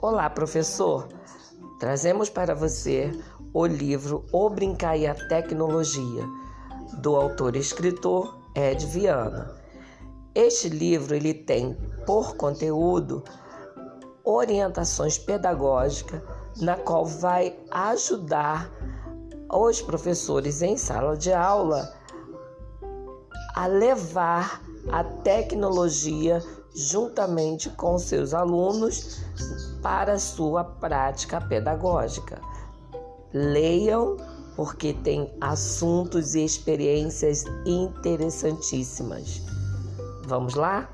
Olá, professor! Trazemos para você o livro O Brincar e a Tecnologia, do autor e escritor Ed Viana. Este livro ele tem por conteúdo orientações pedagógicas na qual vai ajudar os professores em sala de aula a levar a tecnologia juntamente com seus alunos para sua prática pedagógica. Leiam, porque tem assuntos e experiências interessantíssimas. Vamos lá?